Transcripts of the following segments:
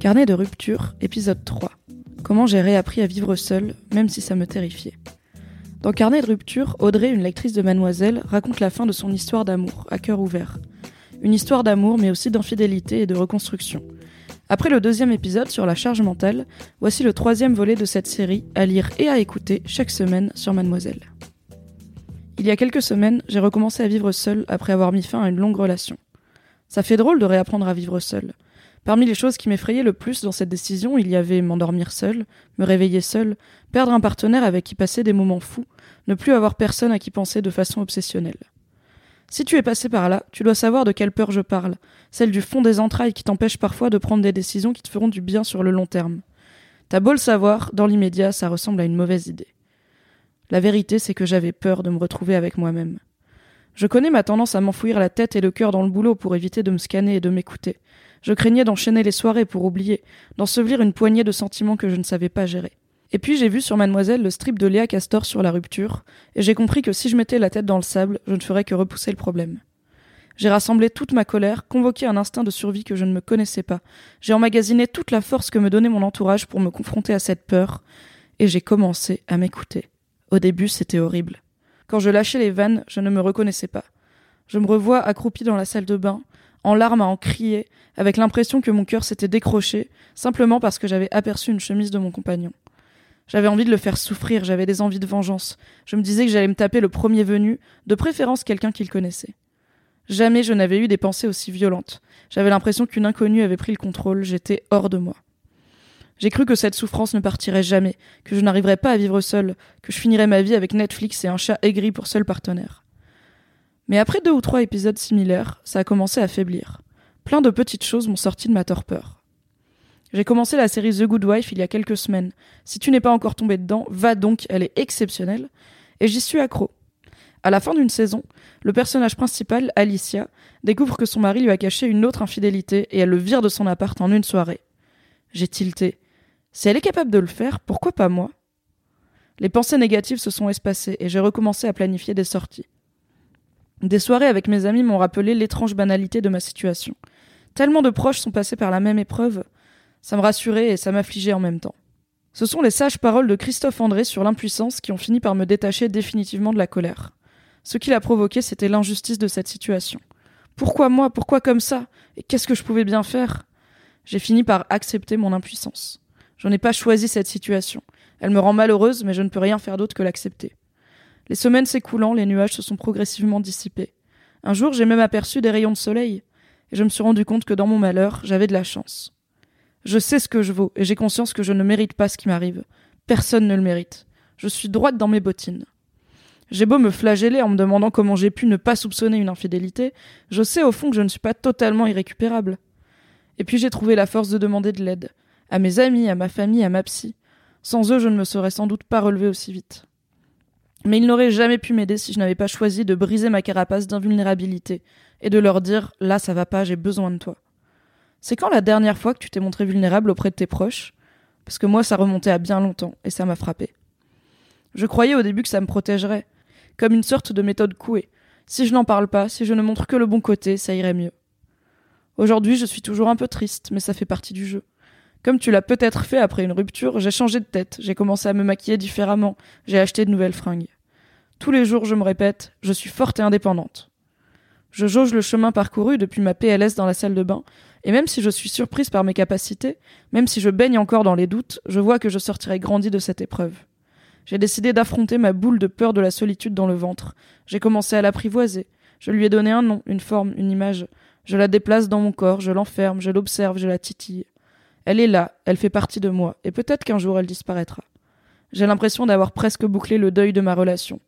Carnet de rupture, épisode 3. Comment j'ai réappris à vivre seule, même si ça me terrifiait. Dans Carnet de rupture, Audrey, une lectrice de Mademoiselle, raconte la fin de son histoire d'amour, à cœur ouvert. Une histoire d'amour, mais aussi d'infidélité et de reconstruction. Après le deuxième épisode sur la charge mentale, voici le troisième volet de cette série, à lire et à écouter chaque semaine sur Mademoiselle. Il y a quelques semaines, j'ai recommencé à vivre seule après avoir mis fin à une longue relation. Ça fait drôle de réapprendre à vivre seule. Parmi les choses qui m'effrayaient le plus dans cette décision, il y avait m'endormir seule, me réveiller seule, perdre un partenaire avec qui passer des moments fous, ne plus avoir personne à qui penser de façon obsessionnelle. Si tu es passé par là, tu dois savoir de quelle peur je parle, celle du fond des entrailles qui t'empêche parfois de prendre des décisions qui te feront du bien sur le long terme. T'as beau le savoir, dans l'immédiat, ça ressemble à une mauvaise idée. La vérité, c'est que j'avais peur de me retrouver avec moi-même. Je connais ma tendance à m'enfouir la tête et le cœur dans le boulot pour éviter de me scanner et de m'écouter. Je craignais d'enchaîner les soirées pour oublier, d'ensevelir une poignée de sentiments que je ne savais pas gérer. Et puis j'ai vu sur Mademoiselle le strip de Léa Castor sur la rupture, et j'ai compris que si je mettais la tête dans le sable, je ne ferais que repousser le problème. J'ai rassemblé toute ma colère, convoqué un instinct de survie que je ne me connaissais pas. J'ai emmagasiné toute la force que me donnait mon entourage pour me confronter à cette peur, et j'ai commencé à m'écouter. Au début, c'était horrible. Quand je lâchais les vannes, je ne me reconnaissais pas. Je me revois accroupi dans la salle de bain, en larmes à en crier, avec l'impression que mon cœur s'était décroché, simplement parce que j'avais aperçu une chemise de mon compagnon. J'avais envie de le faire souffrir, j'avais des envies de vengeance. Je me disais que j'allais me taper le premier venu, de préférence quelqu'un qu'il connaissait. Jamais je n'avais eu des pensées aussi violentes. J'avais l'impression qu'une inconnue avait pris le contrôle, j'étais hors de moi. J'ai cru que cette souffrance ne partirait jamais, que je n'arriverais pas à vivre seule, que je finirais ma vie avec Netflix et un chat aigri pour seul partenaire. Mais après deux ou trois épisodes similaires, ça a commencé à faiblir. Plein de petites choses m'ont sorti de ma torpeur. J'ai commencé la série The Good Wife il y a quelques semaines. Si tu n'es pas encore tombé dedans, va donc, elle est exceptionnelle. Et j'y suis accro. À la fin d'une saison, le personnage principal, Alicia, découvre que son mari lui a caché une autre infidélité et elle le vire de son appart en une soirée. J'ai tilté. Si elle est capable de le faire, pourquoi pas moi? Les pensées négatives se sont espacées et j'ai recommencé à planifier des sorties. Des soirées avec mes amis m'ont rappelé l'étrange banalité de ma situation. Tellement de proches sont passés par la même épreuve, ça me rassurait et ça m'affligeait en même temps. Ce sont les sages paroles de Christophe André sur l'impuissance qui ont fini par me détacher définitivement de la colère. Ce qui l'a provoqué, c'était l'injustice de cette situation. Pourquoi moi? Pourquoi comme ça? Et qu'est-ce que je pouvais bien faire? J'ai fini par accepter mon impuissance. Je n'ai pas choisi cette situation. Elle me rend malheureuse, mais je ne peux rien faire d'autre que l'accepter. Les semaines s'écoulant, les nuages se sont progressivement dissipés. Un jour, j'ai même aperçu des rayons de soleil, et je me suis rendu compte que dans mon malheur, j'avais de la chance. Je sais ce que je vaux, et j'ai conscience que je ne mérite pas ce qui m'arrive. Personne ne le mérite. Je suis droite dans mes bottines. J'ai beau me flageller en me demandant comment j'ai pu ne pas soupçonner une infidélité, je sais au fond que je ne suis pas totalement irrécupérable. Et puis j'ai trouvé la force de demander de l'aide. À mes amis, à ma famille, à ma psy. Sans eux, je ne me serais sans doute pas relevé aussi vite. Mais ils n'auraient jamais pu m'aider si je n'avais pas choisi de briser ma carapace d'invulnérabilité et de leur dire là ça va pas, j'ai besoin de toi. C'est quand la dernière fois que tu t'es montré vulnérable auprès de tes proches? Parce que moi ça remontait à bien longtemps et ça m'a frappé. Je croyais au début que ça me protégerait, comme une sorte de méthode couée. Si je n'en parle pas, si je ne montre que le bon côté, ça irait mieux. Aujourd'hui, je suis toujours un peu triste, mais ça fait partie du jeu. Comme tu l'as peut-être fait après une rupture, j'ai changé de tête, j'ai commencé à me maquiller différemment, j'ai acheté de nouvelles fringues. Tous les jours, je me répète, je suis forte et indépendante. Je jauge le chemin parcouru depuis ma PLS dans la salle de bain, et même si je suis surprise par mes capacités, même si je baigne encore dans les doutes, je vois que je sortirai grandi de cette épreuve. J'ai décidé d'affronter ma boule de peur de la solitude dans le ventre. J'ai commencé à l'apprivoiser. Je lui ai donné un nom, une forme, une image. Je la déplace dans mon corps, je l'enferme, je l'observe, je la titille. Elle est là, elle fait partie de moi, et peut-être qu'un jour elle disparaîtra. J'ai l'impression d'avoir presque bouclé le deuil de ma relation.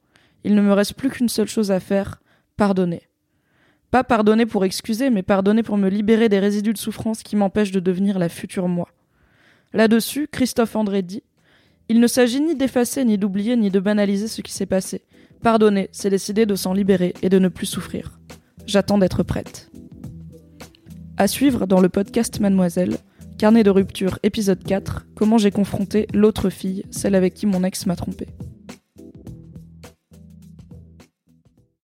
Il ne me reste plus qu'une seule chose à faire, pardonner. Pas pardonner pour excuser, mais pardonner pour me libérer des résidus de souffrance qui m'empêchent de devenir la future moi. Là-dessus, Christophe André dit Il ne s'agit ni d'effacer, ni d'oublier, ni de banaliser ce qui s'est passé. Pardonner, c'est décider de s'en libérer et de ne plus souffrir. J'attends d'être prête. À suivre dans le podcast Mademoiselle, Carnet de rupture, épisode 4, comment j'ai confronté l'autre fille, celle avec qui mon ex m'a trompée.